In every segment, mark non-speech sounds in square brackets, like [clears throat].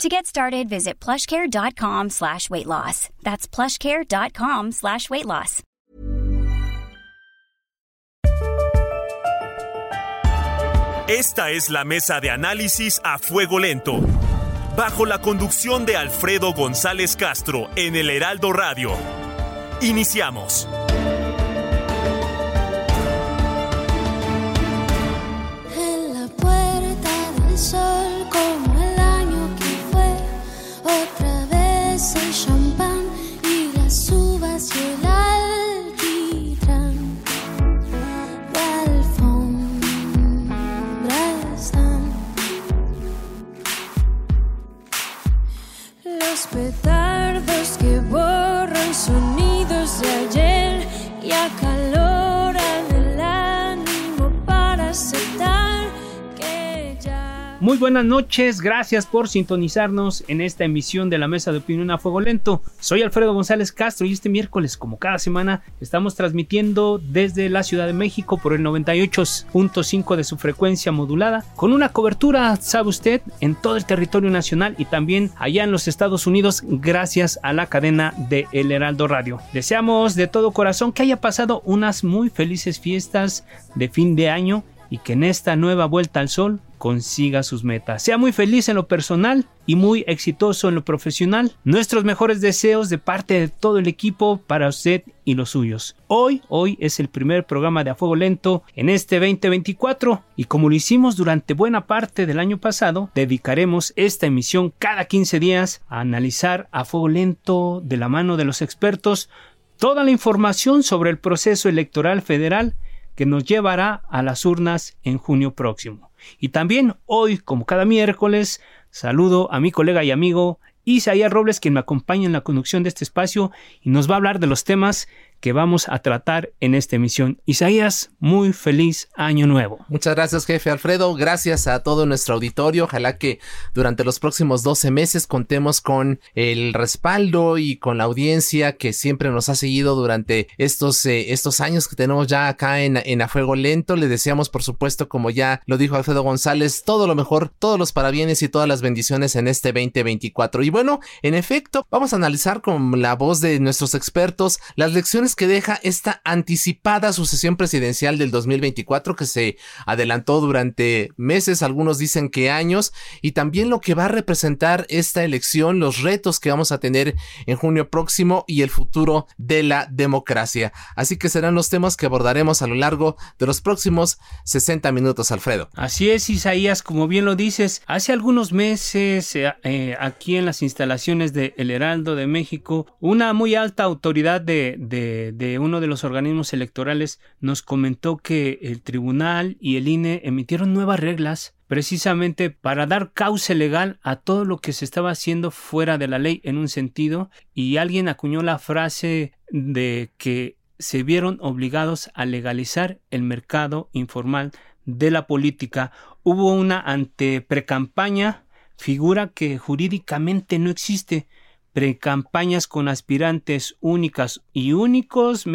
To get started, visit plushcare.com slash weight loss. That's plushcare.com slash weight loss. Esta es la mesa de análisis a fuego lento. Bajo la conducción de Alfredo González Castro en el Heraldo Radio. Iniciamos. En la puerta del sol los petardos que borran sonidos de ayer y acaloran Muy buenas noches, gracias por sintonizarnos en esta emisión de la Mesa de Opinión a Fuego Lento. Soy Alfredo González Castro y este miércoles, como cada semana, estamos transmitiendo desde la Ciudad de México por el 98.5 de su frecuencia modulada, con una cobertura, sabe usted, en todo el territorio nacional y también allá en los Estados Unidos, gracias a la cadena de El Heraldo Radio. Deseamos de todo corazón que haya pasado unas muy felices fiestas de fin de año y que en esta nueva vuelta al sol consiga sus metas. Sea muy feliz en lo personal y muy exitoso en lo profesional. Nuestros mejores deseos de parte de todo el equipo para usted y los suyos. Hoy, hoy es el primer programa de A Fuego Lento en este 2024 y como lo hicimos durante buena parte del año pasado, dedicaremos esta emisión cada 15 días a analizar a fuego lento de la mano de los expertos toda la información sobre el proceso electoral federal que nos llevará a las urnas en junio próximo. Y también hoy, como cada miércoles, saludo a mi colega y amigo Isaías Robles, quien me acompaña en la conducción de este espacio y nos va a hablar de los temas que vamos a tratar en esta emisión. Isaías, muy feliz año nuevo. Muchas gracias, jefe Alfredo. Gracias a todo nuestro auditorio. Ojalá que durante los próximos 12 meses contemos con el respaldo y con la audiencia que siempre nos ha seguido durante estos, eh, estos años que tenemos ya acá en, en A Fuego Lento. Le deseamos, por supuesto, como ya lo dijo Alfredo González, todo lo mejor, todos los parabienes y todas las bendiciones en este 2024. Y bueno, en efecto, vamos a analizar con la voz de nuestros expertos las lecciones que deja esta anticipada sucesión presidencial del 2024 que se adelantó durante meses, algunos dicen que años, y también lo que va a representar esta elección, los retos que vamos a tener en junio próximo y el futuro de la democracia. Así que serán los temas que abordaremos a lo largo de los próximos 60 minutos, Alfredo. Así es, Isaías, como bien lo dices, hace algunos meses eh, eh, aquí en las instalaciones de El Heraldo de México, una muy alta autoridad de, de de, uno de los organismos electorales nos comentó que el tribunal y el INE emitieron nuevas reglas precisamente para dar cauce legal a todo lo que se estaba haciendo fuera de la ley en un sentido y alguien acuñó la frase de que se vieron obligados a legalizar el mercado informal de la política. Hubo una anteprecampaña, figura que jurídicamente no existe, precampañas con aspirantes únicas y únicos,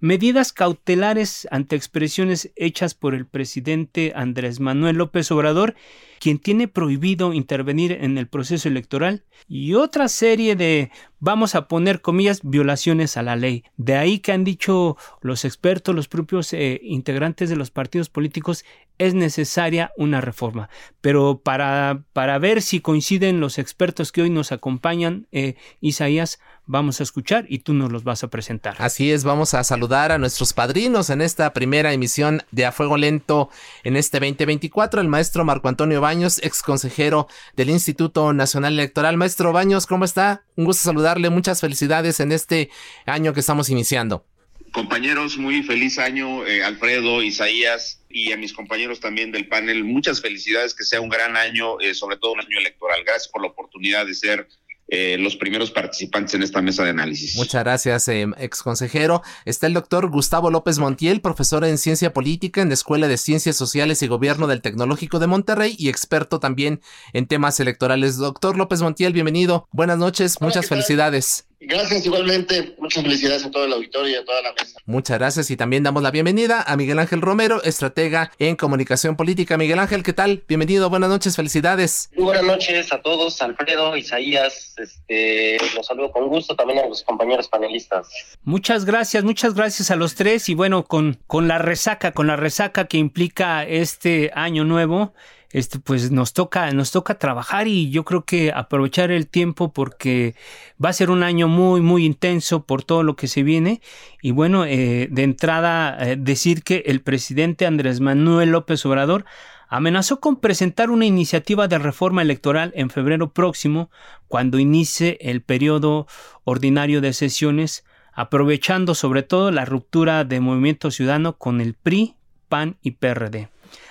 medidas cautelares ante expresiones hechas por el presidente Andrés Manuel López Obrador, quien tiene prohibido intervenir en el proceso electoral, y otra serie de, vamos a poner comillas, violaciones a la ley. De ahí que han dicho los expertos, los propios eh, integrantes de los partidos políticos, es necesaria una reforma. Pero para, para ver si coinciden los expertos que hoy nos acompañan, eh, Isaías, vamos a escuchar y tú nos los vas a presentar. Así es, vamos a saludar a nuestros padrinos en esta primera emisión de A Fuego Lento en este 2024, el maestro Marco Antonio Baños, ex consejero del Instituto Nacional Electoral. Maestro Baños, ¿cómo está? Un gusto saludarle, muchas felicidades en este año que estamos iniciando. Compañeros, muy feliz año, eh, Alfredo, Isaías y a mis compañeros también del panel. Muchas felicidades, que sea un gran año, eh, sobre todo un año electoral. Gracias por la oportunidad de ser eh, los primeros participantes en esta mesa de análisis. Muchas gracias, eh, ex consejero. Está el doctor Gustavo López Montiel, profesor en ciencia política en la Escuela de Ciencias Sociales y Gobierno del Tecnológico de Monterrey y experto también en temas electorales. Doctor López Montiel, bienvenido. Buenas noches, muchas felicidades. Gracias igualmente, muchas felicidades a todo el auditorio y a toda la mesa. Muchas gracias y también damos la bienvenida a Miguel Ángel Romero, estratega en comunicación política. Miguel Ángel, ¿qué tal? Bienvenido, buenas noches, felicidades. Muy buenas noches a todos, Alfredo, Isaías, este, los saludo con gusto también a los compañeros panelistas. Muchas gracias, muchas gracias a los tres y bueno, con, con la resaca, con la resaca que implica este año nuevo este, pues nos toca, nos toca trabajar y yo creo que aprovechar el tiempo porque va a ser un año muy, muy intenso por todo lo que se viene. Y bueno, eh, de entrada eh, decir que el presidente Andrés Manuel López Obrador amenazó con presentar una iniciativa de reforma electoral en febrero próximo, cuando inicie el periodo ordinario de sesiones, aprovechando sobre todo la ruptura de Movimiento Ciudadano con el PRI, PAN y PRD.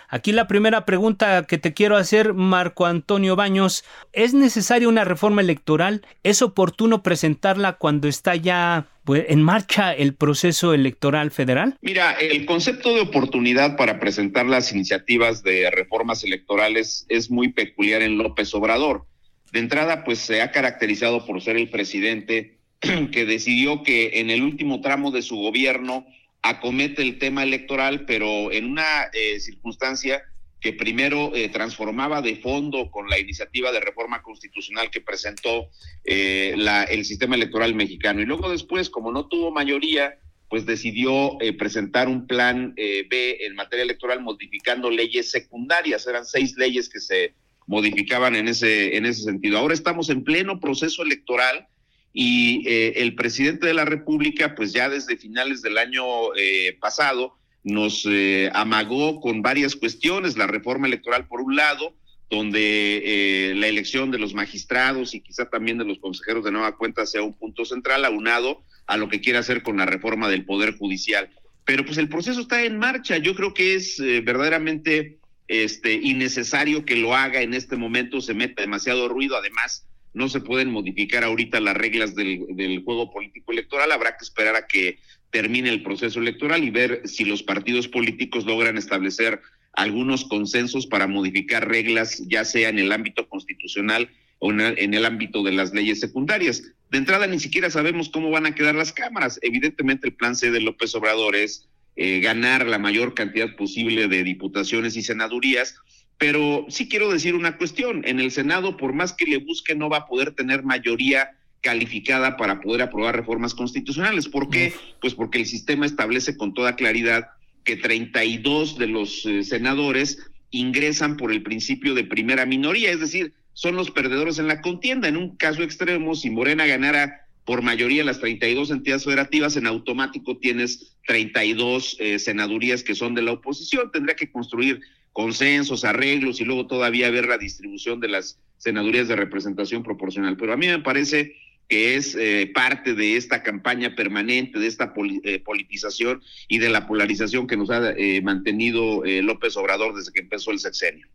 Aquí la primera pregunta que te quiero hacer, Marco Antonio Baños, ¿es necesaria una reforma electoral? ¿Es oportuno presentarla cuando está ya pues, en marcha el proceso electoral federal? Mira, el concepto de oportunidad para presentar las iniciativas de reformas electorales es muy peculiar en López Obrador. De entrada, pues se ha caracterizado por ser el presidente [clears throat] que decidió que en el último tramo de su gobierno acomete el tema electoral, pero en una eh, circunstancia que primero eh, transformaba de fondo con la iniciativa de reforma constitucional que presentó eh, la, el sistema electoral mexicano. Y luego después, como no tuvo mayoría, pues decidió presentar un plan B en materia electoral modificando leyes secundarias. Eran seis leyes que se modificaban en ese, en ese sentido. Ahora estamos en pleno proceso electoral y eh, el presidente de la República, pues ya desde finales del año eh, pasado, nos eh, amagó con varias cuestiones, la reforma electoral por un lado, donde la elección de los magistrados y quizá también de los consejeros de nueva cuenta sea un punto central, aunado a lo que quiere hacer con la reforma del Poder Judicial. Pero pues el proceso está en marcha, yo creo que es verdaderamente este, innecesario que lo haga en este momento, se mete demasiado ruido, además no se pueden modificar ahorita las reglas del, juego político electoral, habrá que esperar a que termine el proceso electoral y ver si los partidos políticos logran establecer algunos consensos para modificar reglas, ya sea en el ámbito constitucional o en el, ámbito de las leyes secundarias. De entrada, ni siquiera sabemos cómo van a quedar las cámaras. Evidentemente, el plan C de López Obrador es eh, ganar la mayor cantidad posible de diputaciones y senadurías, pero sí quiero decir una cuestión, en el Senado, por más que le busque, no va a poder tener mayoría calificada para poder aprobar reformas constitucionales. ¿Por qué? Pues porque el sistema establece con toda claridad que 32 de los eh, senadores ingresan por el principio de primera minoría, es decir, son los perdedores en la contienda. En un caso extremo, si Morena ganara por mayoría las 32 entidades federativas, en automático tienes 32 eh, senadurías que son de la oposición. Tendría que construir consensos, arreglos y luego todavía ver la distribución de las senadurías de representación proporcional. Pero a mí me parece que es eh, parte de esta campaña permanente, de esta eh, politización y de la polarización que nos ha eh, mantenido López Obrador desde que empezó el sexenio.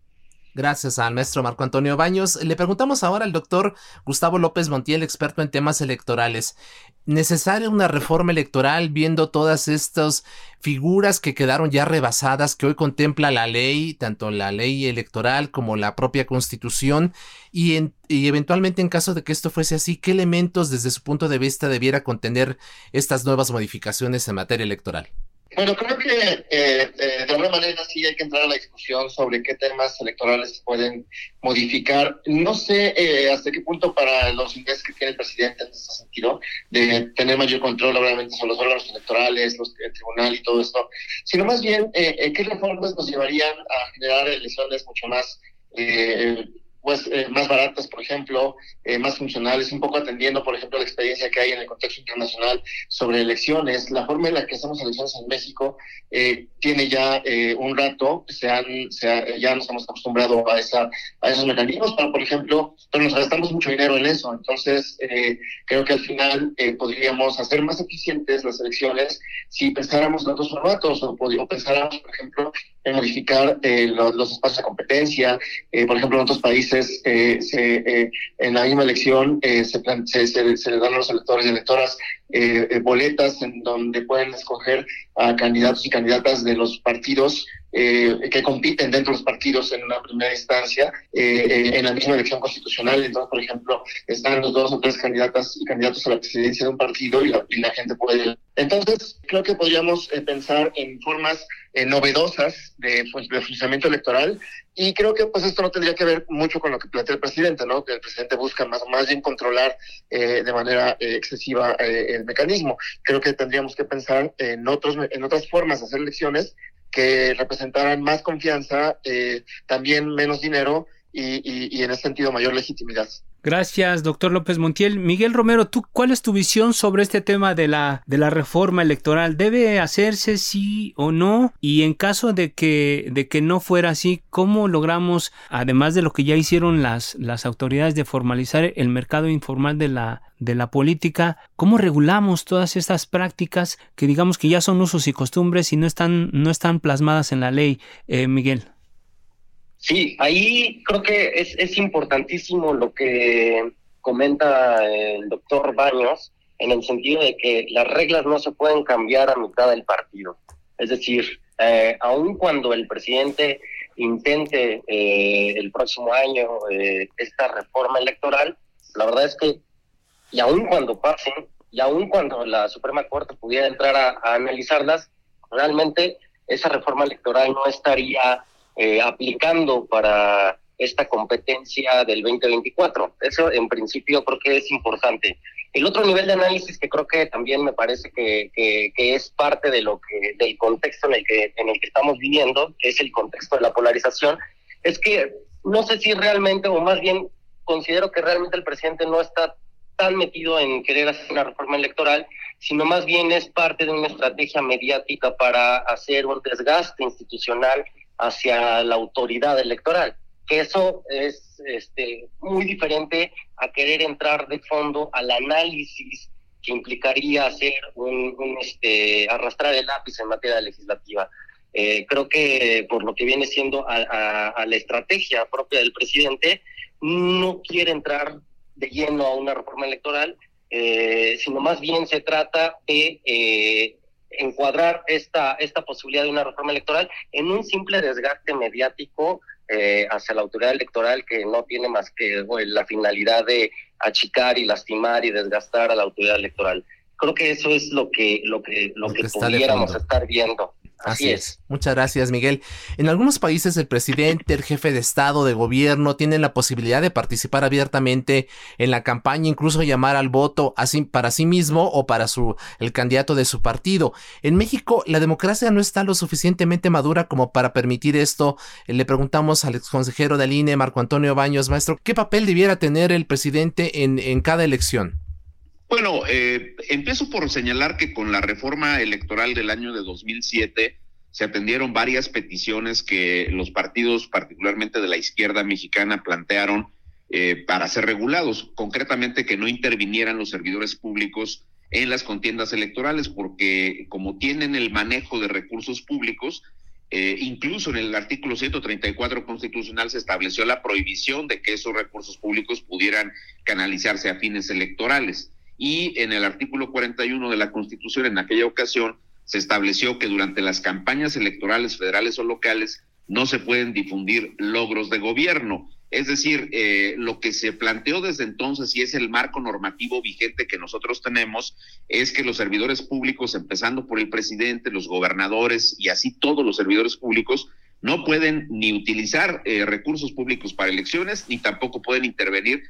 Gracias al maestro Marco Antonio Baños. Le preguntamos ahora al doctor Gustavo López Montiel, experto en temas electorales. ¿Necesaria una reforma electoral viendo todas estas figuras que quedaron ya rebasadas que hoy contempla la ley, tanto la ley electoral como la propia constitución? Y, y eventualmente en caso de que esto fuese así, ¿qué elementos desde su punto de vista debiera contener estas nuevas modificaciones en materia electoral? Bueno, creo que eh, eh, de alguna manera sí hay que entrar a la discusión sobre qué temas electorales se pueden modificar. No sé eh, hasta qué punto para los intereses que tiene el presidente en ese sentido, de tener mayor control obviamente sobre los órganos electorales, los, el tribunal y todo esto, sino más bien qué reformas nos llevarían a generar elecciones mucho más pues eh, más baratas, por ejemplo, eh, más funcionales, un poco atendiendo, por ejemplo, la experiencia que hay en el contexto internacional sobre elecciones. La forma en la que hacemos elecciones en México eh, tiene ya un rato, se han, ya nos hemos acostumbrado a, esa, a esos mecanismos, pero, por ejemplo, pero nos gastamos mucho dinero en eso. Entonces, creo que al final podríamos hacer más eficientes las elecciones si pensáramos en otros formatos o, o pensáramos, por ejemplo, en modificar los, los, espacios de competencia, por ejemplo, en otros países veces eh, se, eh, en la misma elección se, se, se, le dan a los electores y electoras boletas en donde pueden escoger a candidatos y candidatas de los partidos que compiten dentro de los partidos en una primera instancia en la misma elección constitucional. Entonces, por ejemplo, están los dos o tres candidatas y candidatos a la presidencia de un partido y la, y la gente puede. Entonces, creo que podríamos pensar en formas novedosas de, pues, de funcionamiento electoral y creo que pues esto no tendría que ver mucho con lo que plantea el presidente, ¿no? Que el presidente busca más, más bien controlar eh, de manera eh, excesiva eh, el mecanismo. Creo que tendríamos que pensar en otros en otras formas de hacer elecciones que representaran más confianza, también menos dinero y, y, y en ese sentido mayor legitimidad. Gracias, doctor López Montiel. Miguel Romero, ¿tú cuál es tu visión sobre este tema de la, de la reforma electoral? ¿Debe hacerse sí o no? Y en caso de que, de que no fuera así, ¿cómo logramos, además de lo que ya hicieron las, las autoridades de formalizar el mercado informal de la, de la política, cómo regulamos todas estas prácticas que digamos que ya son usos y costumbres y no están, no están plasmadas en la ley, eh, Miguel? Sí, ahí creo que es, es importantísimo lo que comenta el doctor Baños en el sentido de que las reglas no se pueden cambiar a mitad del partido. Es decir, eh, cuando el presidente intente eh, el próximo año eh, esta reforma electoral, la verdad es que, y aun cuando pasen, y aun cuando la Suprema Corte pudiera entrar a analizarlas, realmente esa reforma electoral no estaría eh, aplicando para esta competencia del 2024. Eso en principio creo que es importante. El otro nivel de análisis que creo que también me parece que, es parte de lo que del contexto en el que en el que estamos viviendo, que es el contexto de la polarización, es que no sé si realmente o más bien considero que realmente el presidente no está tan metido en querer hacer una reforma electoral, sino más bien es parte de una estrategia mediática para hacer un desgaste institucional hacia la autoridad electoral, que eso es este, muy diferente a querer entrar de fondo al análisis que implicaría hacer un, este, arrastrar el lápiz en materia legislativa. Eh, creo que por lo que viene siendo a, la estrategia propia del presidente, no quiere entrar de lleno a una reforma electoral, eh, sino más bien se trata de eh, encuadrar esta, esta posibilidad de una reforma electoral en un simple desgaste mediático eh, hacia la autoridad electoral que no tiene más que la finalidad de achicar y lastimar y desgastar a la autoridad electoral. Creo que eso es lo que, lo que, lo, que pudiéramos estar viendo. Así, es. Muchas gracias, Miguel. En algunos países el presidente, el jefe de Estado, de gobierno, tienen la posibilidad de participar abiertamente en la campaña, incluso llamar al voto así, para sí mismo o para su, el candidato de su partido. En México, la democracia no está lo suficientemente madura como para permitir esto. Le preguntamos al exconsejero del INE, Marco Antonio Baños, maestro, ¿qué papel debiera tener el presidente en, en cada elección? Bueno, eh, empiezo por señalar que con la reforma electoral del año de 2007 se atendieron varias peticiones que los partidos, particularmente de la izquierda mexicana, plantearon eh, para ser regulados, concretamente que no intervinieran los servidores públicos en las contiendas electorales, porque como tienen el manejo de recursos públicos, eh, incluso en el artículo 134 constitucional se estableció la prohibición de que esos recursos públicos pudieran canalizarse a fines electorales y en el artículo 41 de la Constitución en aquella ocasión se estableció que durante las campañas electorales federales o locales no se pueden difundir logros de gobierno. Es decir, eh, lo que se planteó desde entonces y es el marco normativo vigente que nosotros tenemos es que los servidores públicos, empezando por el presidente, los gobernadores y así todos los servidores públicos, no pueden ni utilizar eh, recursos públicos para elecciones ni tampoco pueden intervenir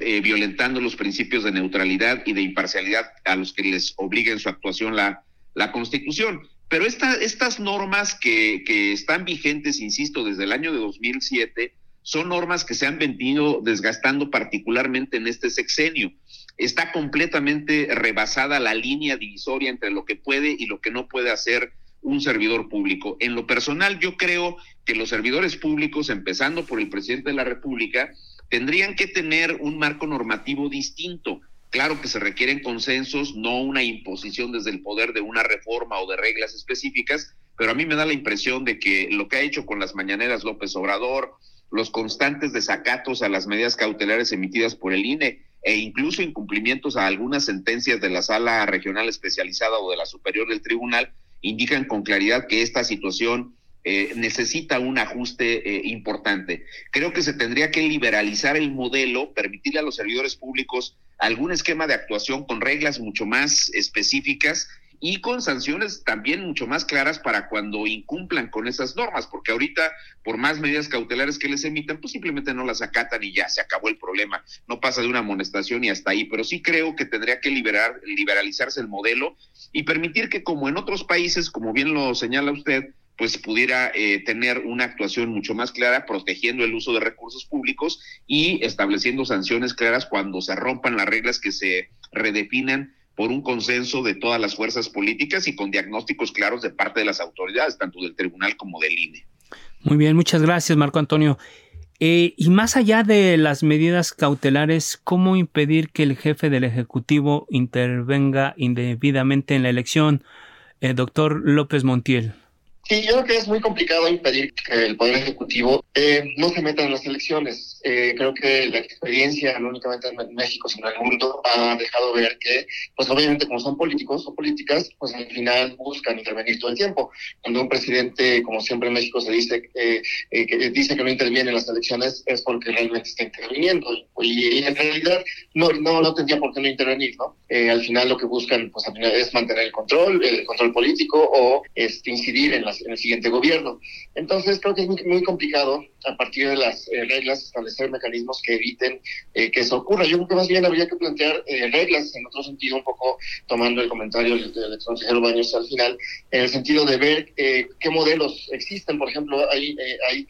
eh, violentando los principios de neutralidad y de imparcialidad a los que les obliga en su actuación la, la Constitución. Pero esta, estas normas que, que están vigentes, insisto, desde el año de 2007, son normas que se han venido desgastando particularmente en este sexenio. Está completamente rebasada la línea divisoria entre lo que puede y lo que no puede hacer un servidor público. En lo personal, yo creo que los servidores públicos, empezando por el presidente de la República, tendrían que tener un marco normativo distinto. Claro que se requieren consensos, no una imposición desde el poder de una reforma o de reglas específicas, pero a mí me da la impresión de que lo que ha hecho con las mañaneras López Obrador, los constantes desacatos a las medidas cautelares emitidas por el INE e incluso incumplimientos a algunas sentencias de la sala regional especializada o de la superior del tribunal indican con claridad que esta situación eh, necesita un ajuste eh, importante. Creo que se tendría que liberalizar el modelo, permitirle a los servidores públicos algún esquema de actuación con reglas mucho más específicas y con sanciones también mucho más claras para cuando incumplan con esas normas, porque ahorita, por más medidas cautelares que les emitan, pues simplemente no las acatan y ya se acabó el problema. No pasa de una amonestación y hasta ahí, pero sí creo que tendría que liberar, liberalizarse el modelo y permitir que, como en otros países, como bien lo señala usted, pues pudiera eh, tener una actuación mucho más clara, protegiendo el uso de recursos públicos y estableciendo sanciones claras cuando se rompan las reglas que se redefinan por un consenso de todas las fuerzas políticas y con diagnósticos claros de parte de las autoridades, tanto del tribunal como del INE. Muy bien, muchas gracias, Marco Antonio. Eh, y más allá de las medidas cautelares, ¿cómo impedir que el jefe del Ejecutivo intervenga indebidamente en la elección? Eh, doctor López Montiel. Sí, yo creo que es muy complicado impedir que el Poder Ejecutivo eh, no se meta en las elecciones. Eh, creo que la experiencia, no únicamente en México, sino en el mundo, ha dejado ver que, pues obviamente como son políticos o políticas, pues al final buscan intervenir todo el tiempo. Cuando un presidente, como siempre en México se dice, eh, que dice que no interviene en las elecciones, es porque realmente está interviniendo. Y, en realidad no, no, no tendría por qué no intervenir, ¿no? al final lo que buscan, pues al final es mantener el control, el control político o este, incidir en las en el siguiente gobierno. Entonces creo que es muy, complicado a partir de las eh, reglas establecer mecanismos que eviten eh, que eso ocurra. Yo creo que más bien habría que plantear eh, reglas en otro sentido, un poco tomando el comentario del, consejero Baños al final, en el sentido de ver qué modelos existen. Por ejemplo, hay, hay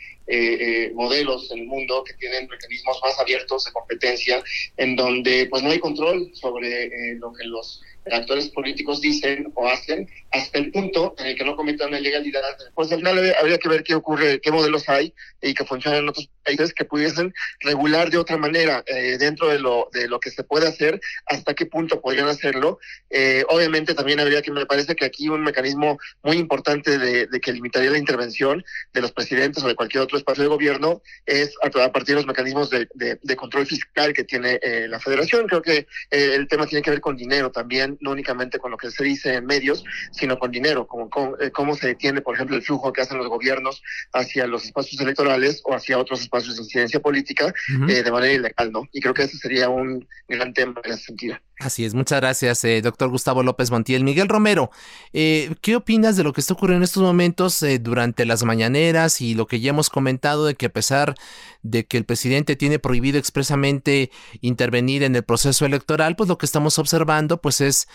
modelos en el mundo que tienen mecanismos más abiertos de competencia, en donde pues no hay control sobre lo que los actores políticos dicen o hacen hasta el punto en el que no cometan una ilegalidad. Pues al final habría que ver qué ocurre, qué modelos hay y que funcionan en otros países que pudiesen regular de otra manera eh, dentro de lo, de lo que se puede hacer, hasta qué punto podrían hacerlo. Eh, obviamente también habría que, me parece que aquí un mecanismo muy importante de, que limitaría la intervención de los presidentes o de cualquier otro espacio de gobierno es a, partir de los mecanismos de, control fiscal que tiene eh, la federación. Creo que el tema tiene que ver con dinero también no únicamente con lo que se dice en medios, sino con dinero, como eh, cómo, se detiene, por ejemplo, el flujo que hacen los gobiernos hacia los espacios electorales o hacia otros espacios de incidencia política eh, de manera ilegal, ¿no? Y creo que ese sería un gran tema en ese sentido. Así es, muchas gracias, eh, doctor Gustavo López Montiel. Miguel Romero, eh, ¿qué opinas de lo que está ocurriendo en estos momentos eh, durante las mañaneras y lo que ya hemos comentado de que a pesar de que el presidente tiene prohibido expresamente intervenir en el proceso electoral, pues lo que estamos observando pues es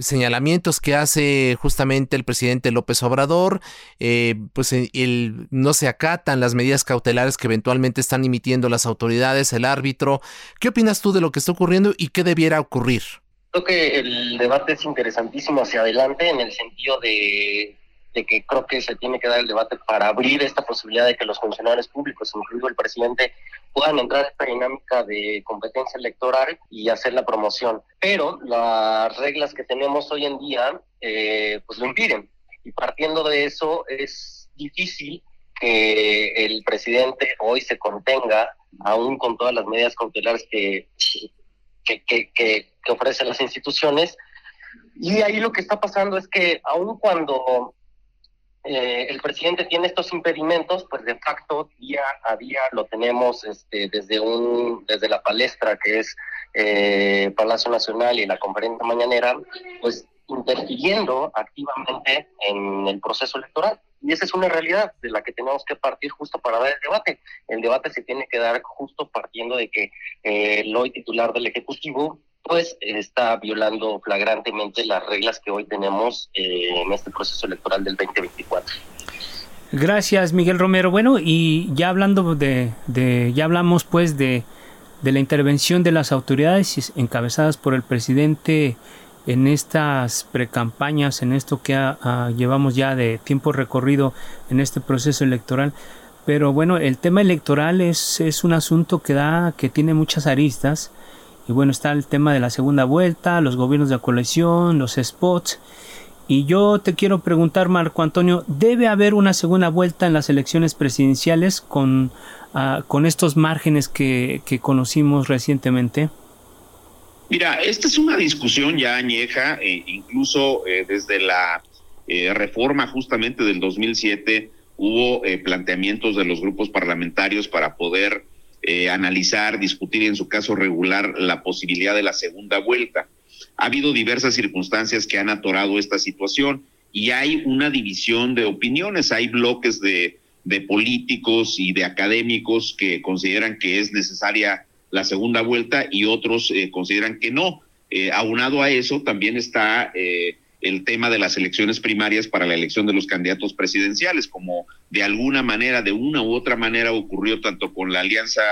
señalamientos que hace justamente el presidente López Obrador, pues el, no se acatan las medidas cautelares que eventualmente están emitiendo las autoridades, el árbitro. ¿Qué opinas tú de lo que está ocurriendo y qué debiera ocurrir? Creo que el debate es interesantísimo hacia adelante en el sentido de, que creo que se tiene que dar el debate para abrir esta posibilidad de que los funcionarios públicos, incluido el presidente, puedan entrar a esta dinámica de competencia electoral y hacer la promoción. Pero las reglas que tenemos hoy en día eh, pues lo impiden. Y partiendo de eso es difícil que el presidente hoy se contenga, aún con todas las medidas cautelares que que, que, que, ofrecen las instituciones. Y ahí lo que está pasando es que aun cuando eh, el presidente tiene estos impedimentos, pues de facto día a día lo tenemos este, desde, un, desde la palestra que es eh, Palacio Nacional y la conferencia mañanera, pues interfiriendo activamente en el proceso electoral. Y esa es una realidad de la que tenemos que partir justo para dar el debate. El debate se tiene que dar justo partiendo de que eh, el hoy titular del Ejecutivo pues está violando flagrantemente las reglas que hoy tenemos eh, en este proceso electoral del 2024. Gracias, Miguel Romero. Bueno, y ya hablando de, de ya hablamos pues de, de la intervención de las autoridades encabezadas por el presidente en estas precampañas, en esto que llevamos ya de tiempo recorrido en este proceso electoral. Pero bueno, el tema electoral es, es un asunto que da, que tiene muchas aristas. Y bueno, está el tema de la segunda vuelta, los gobiernos de coalición, los spots. Y yo te quiero preguntar, Marco Antonio, ¿debe haber una segunda vuelta en las elecciones presidenciales con, ah, con estos márgenes que, que conocimos recientemente? Mira, esta es una discusión ya añeja, e incluso eh, desde la eh, reforma justamente del 2007 hubo eh, planteamientos de los grupos parlamentarios para poder analizar, discutir en su caso regular la posibilidad de la segunda vuelta. Ha habido diversas circunstancias que han atorado esta situación y hay una división de opiniones, hay bloques de, políticos y de académicos que consideran que es necesaria la segunda vuelta y otros eh, consideran que no. Eh, aunado a eso, también está eh, el tema de las elecciones primarias para la elección de los candidatos presidenciales, como de alguna manera, de una u otra manera, ocurrió tanto con la alianza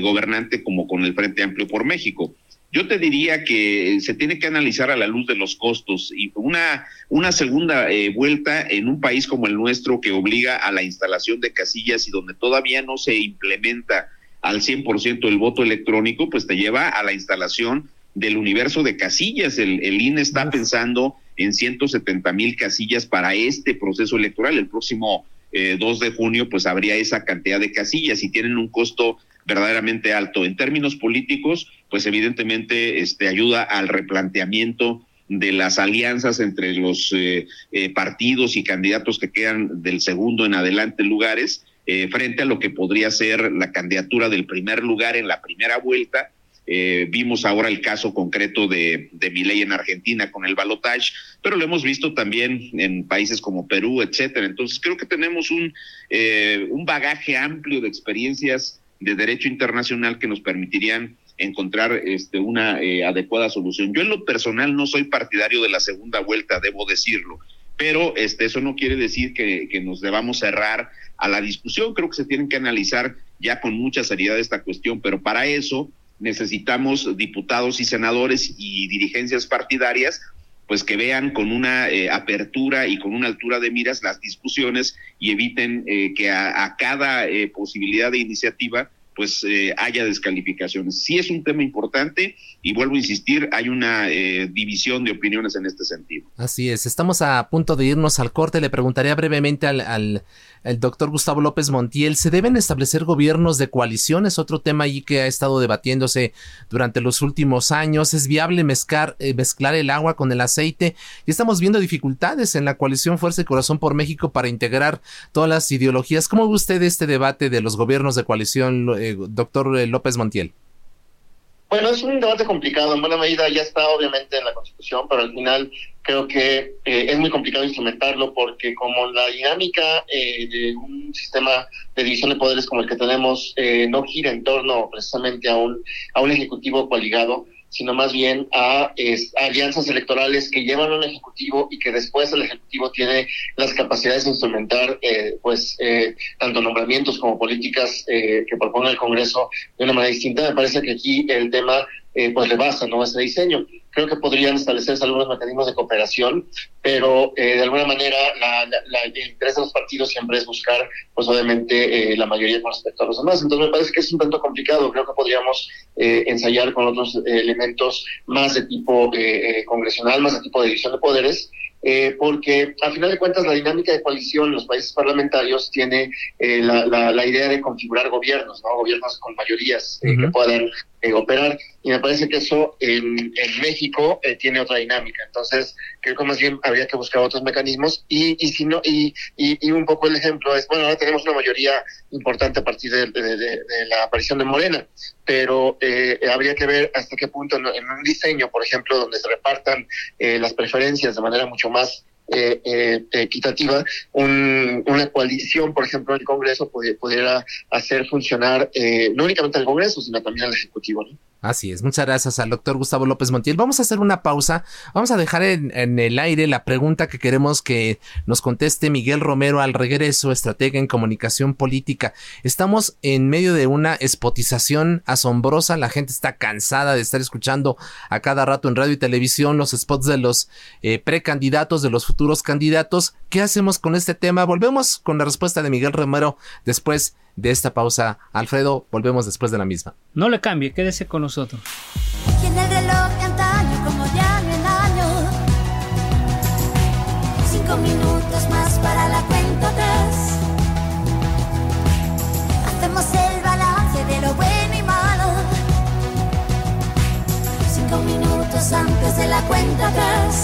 gobernante como con el Frente Amplio por México. Yo te diría que se tiene que analizar a la luz de los costos y una, una segunda vuelta en un país como el nuestro que obliga a la instalación de casillas y donde todavía no se implementa al 100% el voto electrónico, pues te lleva a la instalación del universo de casillas. El, el INE está pensando en 170 mil casillas para este proceso electoral. El próximo 2 eh, de junio, pues habría esa cantidad de casillas y tienen un costo verdaderamente alto. En términos políticos, pues evidentemente este, ayuda al replanteamiento de las alianzas entre los eh, eh, partidos y candidatos que quedan del segundo en adelante lugares eh, frente a lo que podría ser la candidatura del primer lugar en la primera vuelta. Eh, vimos ahora el caso concreto de, de Milei en Argentina con el balotage, pero lo hemos visto también en países como Perú, etcétera. Entonces creo que tenemos un, eh, un bagaje amplio de experiencias de derecho internacional que nos permitirían encontrar este, una adecuada solución. Yo en lo personal no soy partidario de la segunda vuelta, debo decirlo, pero este, eso no quiere decir que, que nos debamos cerrar a la discusión. Creo que se tienen que analizar ya con mucha seriedad esta cuestión, pero para eso necesitamos diputados y senadores y dirigencias partidarias pues que vean con una eh, apertura y con una altura de miras las discusiones y eviten eh, que a, cada eh, posibilidad de iniciativa pues eh, haya descalificaciones. Sí es un tema importante y vuelvo a insistir, hay una división de opiniones en este sentido. Así es, estamos a punto de irnos al corte. Le preguntaría brevemente al, doctor Gustavo López Montiel, ¿se deben establecer gobiernos de coaliciones? Otro tema allí que ha estado debatiéndose durante los últimos años. ¿Es viable mezclar, eh, mezclar el agua con el aceite? Y estamos viendo dificultades en la coalición Fuerza y Corazón por México para integrar todas las ideologías. ¿Cómo ve usted este debate de los gobiernos de coalición? Eh, doctor eh, López Montiel? Bueno, es un debate complicado. En buena medida ya está obviamente en la Constitución, pero al final creo que eh, es muy complicado instrumentarlo porque como la dinámica de un sistema de división de poderes como el que tenemos no gira en torno precisamente a un, a un ejecutivo coaligado, sino más bien a, alianzas electorales que llevan a un ejecutivo y que después el ejecutivo tiene las capacidades de instrumentar eh, pues eh, tanto nombramientos como políticas eh, que propone el Congreso de una manera distinta. Me parece que aquí el tema eh, pues rebasa ¿no? ese diseño. Creo que podrían establecerse algunos mecanismos de cooperación, pero eh, de alguna manera la, la, el interés de los partidos siempre es buscar, pues obviamente, eh, la mayoría con respecto a los demás. Entonces me parece que es un tanto complicado. Creo que podríamos eh, ensayar con otros elementos más de tipo congresional, más de tipo de división de poderes, eh, porque al final de cuentas la dinámica de coalición en los países parlamentarios tiene eh, la, la, idea de configurar gobiernos, ¿no? gobiernos con mayorías eh, que puedan operar, y me parece que eso en, México tiene otra dinámica. Entonces, creo que más bien habría que buscar otros mecanismos, y, y si no, y, y, un poco el ejemplo es, bueno, ahora tenemos una mayoría importante a partir de, la aparición de Morena, pero habría que ver hasta qué punto en, en, un diseño, por ejemplo, donde se repartan las preferencias de manera mucho más eh, eh, equitativa, una coalición, por ejemplo, en el Congreso pudiera hacer funcionar eh, no únicamente al Congreso, sino también al Ejecutivo. ¿no? Así es, muchas gracias al doctor Gustavo López Montiel. Vamos a hacer una pausa, vamos a dejar en, el aire la pregunta que queremos que nos conteste Miguel Romero al regreso, estratega en comunicación política. Estamos en medio de una espotización asombrosa, la gente está cansada de estar escuchando a cada rato en radio y televisión los spots de los eh, precandidatos, de los futuros candidatos. ¿Qué hacemos con este tema? Volvemos con la respuesta de Miguel Romero después de esta pausa. Alfredo, volvemos después de la misma. No le cambie, quédese con nosotros. como Cinco minutos más para la cuenta atrás. Hacemos el balance de lo bueno y malo. Cinco minutos antes de la cuenta atrás.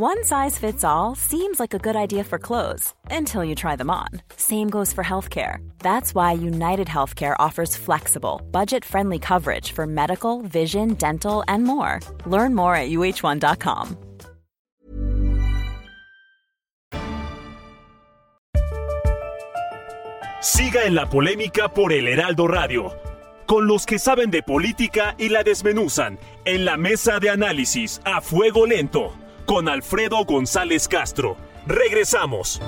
One size fits all seems like a good idea for clothes until you try them on. Same goes for healthcare. That's why United Healthcare offers flexible, budget friendly coverage for medical, vision, dental, and more. Learn more at uh1.com. Siga en la polémica por el Heraldo Radio. Con los que saben de política y la desmenuzan en la mesa de análisis a fuego lento con Alfredo González Castro. Regresamos.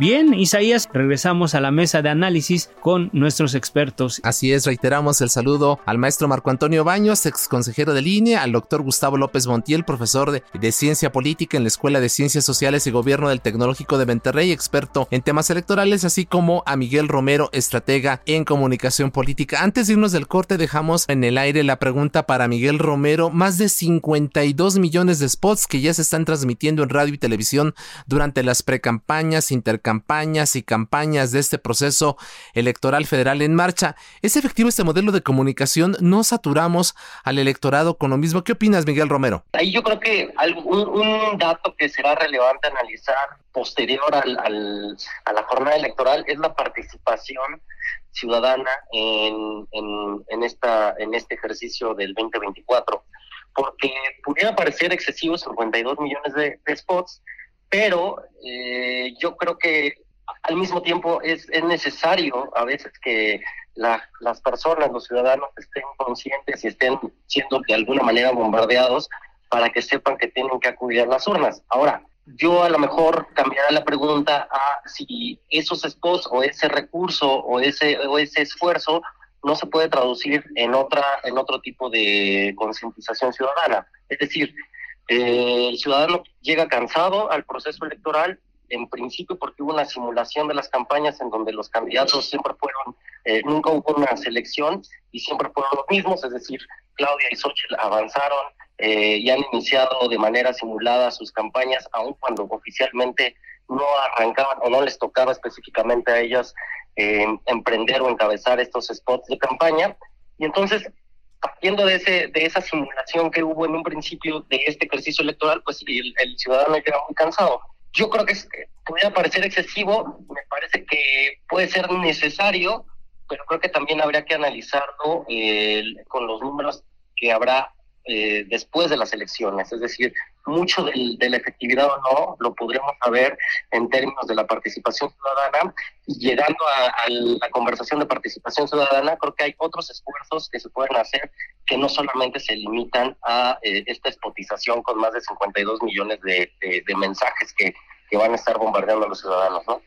Bien, Isaías, regresamos a la mesa de análisis con nuestros expertos. Así es, reiteramos el saludo al maestro Marco Antonio Baños, ex consejero de línea, al doctor Gustavo López Montiel, profesor de, Ciencia Política en la Escuela de Ciencias Sociales y Gobierno del Tecnológico de Monterrey, experto en temas electorales, así como a Miguel Romero, estratega en comunicación política. Antes de irnos del corte, dejamos en el aire la pregunta para Miguel Romero. Más de 52 millones de spots que ya se están transmitiendo en radio y televisión durante las precampañas, intercampañas campañas y campañas de este proceso electoral federal en marcha. ¿Es efectivo este modelo de comunicación? ¿No saturamos al electorado con lo mismo? ¿Qué opinas, Miguel Romero? Ahí yo creo que un, un dato que será relevante analizar posterior al, a la jornada electoral es la participación ciudadana en, en, en, esta, en este ejercicio del 2024, porque pudiera parecer excesivo 52 millones de spots, pero eh, yo creo que al mismo tiempo es, es necesario a veces que la, las personas, los ciudadanos estén conscientes y estén siendo de alguna manera bombardeados para que sepan que tienen que acudir a las urnas. Ahora, yo a lo mejor cambiaré la pregunta a si esos spots o ese recurso o ese, o ese esfuerzo no se puede traducir en otra en otro tipo de concientización ciudadana. Es decir, eh, el ciudadano llega cansado al proceso electoral, en principio porque hubo una simulación de las campañas en donde los candidatos siempre fueron, eh, nunca hubo una selección y siempre fueron los mismos, es decir, Claudia y Xochitl avanzaron eh, y han iniciado de manera simulada sus campañas, aun cuando oficialmente no arrancaban o no les tocaba específicamente a ellas emprender o encabezar estos spots de campaña. Y entonces partiendo de ese de esa simulación que hubo en un principio de este ejercicio electoral, pues el, el ciudadano queda muy cansado. Yo creo que puede parecer excesivo, me parece que puede ser necesario, pero creo que también habría que analizarlo eh, con los números que habrá eh, después de las elecciones. Es decir, mucho del, de la efectividad o no lo podremos saber en términos de la participación ciudadana. Y llegando a, la conversación de participación ciudadana, creo que hay otros esfuerzos que se pueden hacer que no solamente se limitan a eh, esta espotización con más de 52 millones de, de, de mensajes que, que van a estar bombardeando a los ciudadanos, ¿no?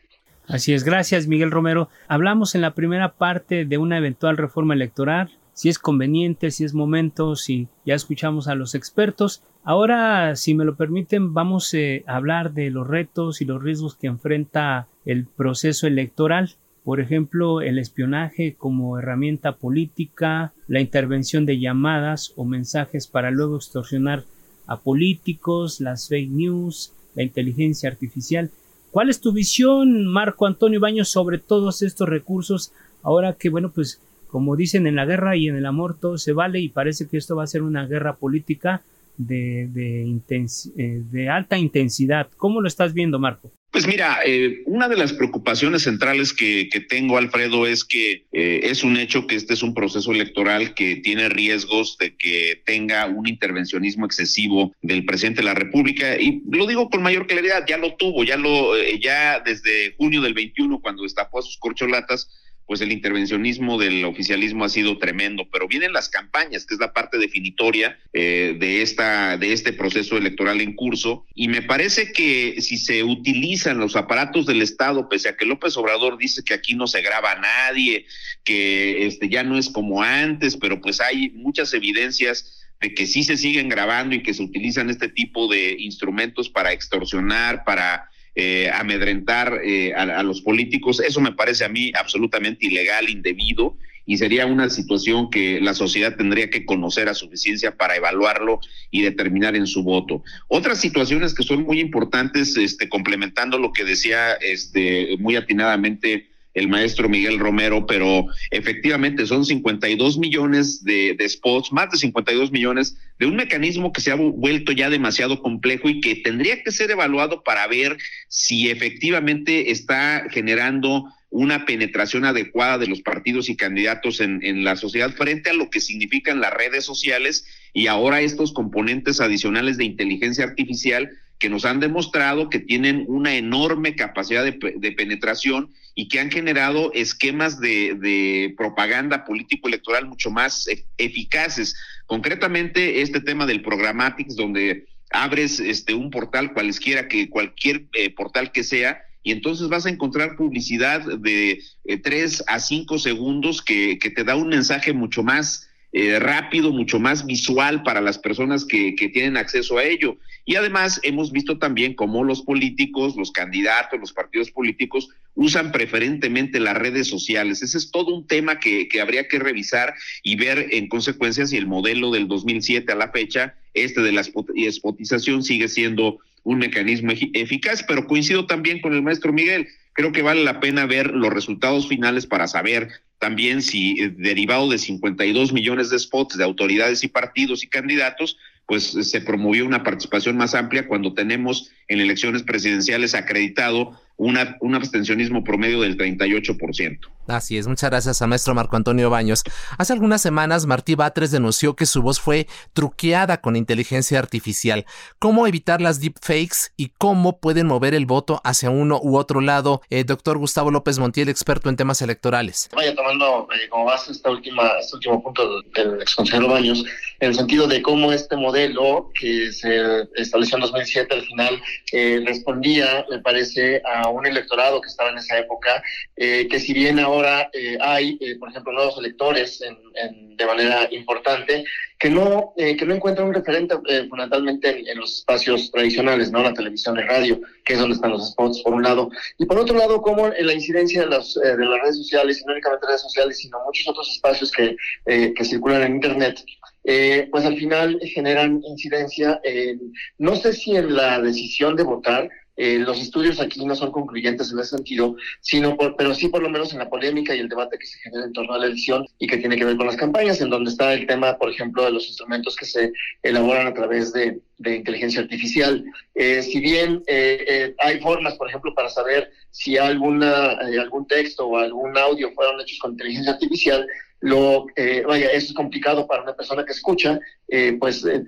Así es, gracias Miguel Romero. Hablamos en la primera parte de una eventual reforma electoral, si es conveniente, si es momento, si ya escuchamos a los expertos. Ahora, si me lo permiten, vamos eh, a hablar de los retos y los riesgos que enfrenta el proceso electoral. Por ejemplo, el espionaje como herramienta política, la intervención de llamadas o mensajes para luego extorsionar a políticos, las fake news, la inteligencia artificial. ¿Cuál es tu visión, Marco Antonio Baños, sobre todos estos recursos? Ahora que, bueno, pues como dicen en la guerra y en el amor todo se vale y parece que esto va a ser una guerra política de, de, eh, de alta intensidad. ¿Cómo lo estás viendo, Marco? Pues mira, eh, una de las preocupaciones centrales que, tengo, Alfredo, es que eh, es un hecho que este es un proceso electoral que tiene riesgos de que tenga un intervencionismo excesivo del presidente de la República y lo digo con mayor claridad, ya lo tuvo, ya lo, eh, ya desde junio del 21 cuando destapó a sus corcholatas pues el intervencionismo del oficialismo ha sido tremendo, pero vienen las campañas, que es la parte definitoria eh, de, esta, de este proceso electoral en curso, y me parece que si se utilizan los aparatos del Estado, pese a que López Obrador dice que aquí no se graba a nadie, que este, ya no es como antes, pero pues hay muchas evidencias de que sí se siguen grabando y que se utilizan este tipo de instrumentos para extorsionar, para eh, amedrentar eh, a, los políticos. Eso me parece a mí absolutamente ilegal, indebido, y sería una situación que la sociedad tendría que conocer a suficiencia para evaluarlo y determinar en su voto. Otras situaciones que son muy importantes, este, complementando lo que decía este, muy atinadamente el maestro Miguel Romero, pero efectivamente son 52 millones de, spots, más de 52 millones de un mecanismo que se ha vuelto ya demasiado complejo y que tendría que ser evaluado para ver si efectivamente está generando una penetración adecuada de los partidos y candidatos en, en, la sociedad frente a lo que significan las redes sociales y ahora estos componentes adicionales de inteligencia artificial que nos han demostrado que tienen una enorme capacidad de, penetración y que han generado esquemas de, propaganda político-electoral mucho más e, eficaces. Concretamente, este tema del programatics, donde abres este un portal cualesquiera que cualquier eh, portal que sea y entonces vas a encontrar publicidad de eh, tres a cinco segundos que, que te da un mensaje mucho más eh, rápido, mucho más visual para las personas que, que, tienen acceso a ello. Y además hemos visto también cómo los políticos, los candidatos, los partidos políticos usan preferentemente las redes sociales. Ese es todo un tema que, que habría que revisar y ver en consecuencia si el modelo del 2007 a la fecha, este de la spotización, sigue siendo un mecanismo eficaz, pero coincido también con el maestro Miguel. Creo que vale la pena ver los resultados finales para saber también si eh, derivado de 52 millones de spots de autoridades y partidos y candidatos, pues se promovió una participación más amplia cuando tenemos en elecciones presidenciales acreditado un abstencionismo promedio del 38%. Así es, muchas gracias a maestro Marco Antonio Baños. Hace algunas semanas Martí Batres denunció que su voz fue truqueada con inteligencia artificial. ¿Cómo evitar las deepfakes y cómo pueden mover el voto hacia uno u otro lado? Eh, doctor Gustavo López Montiel, experto en temas electorales. Vaya tomando eh, como base esta última, este último punto del ex consejero Baños, en el sentido de cómo este modelo que se estableció en 2007 al final eh, respondía, me parece, a un electorado que estaba en esa época, eh, que si bien ahora eh, hay, eh, por ejemplo, nuevos electores de manera importante, que no, que no encuentran un referente fundamentalmente en, los espacios tradicionales, ¿no? La televisión, y radio, que es donde están los spots, por un lado. Y por otro lado, como en la incidencia de, las de las redes sociales, y no únicamente redes sociales, sino muchos otros espacios que, que circulan en Internet, pues al final generan incidencia, en, no sé si en la decisión de votar, eh, los estudios aquí no son concluyentes en ese sentido, sino por, pero sí por lo menos en la polémica y el debate que se genera en torno a la elección y que tiene que ver con las campañas, en donde está el tema, por ejemplo, de los instrumentos que se elaboran a través de, de inteligencia artificial. Eh, si bien eh, hay formas, por ejemplo, para saber si alguna, algún texto o algún audio fueron hechos con inteligencia artificial, lo, eh, vaya, eso es complicado para una persona que escucha, eh, pues eh,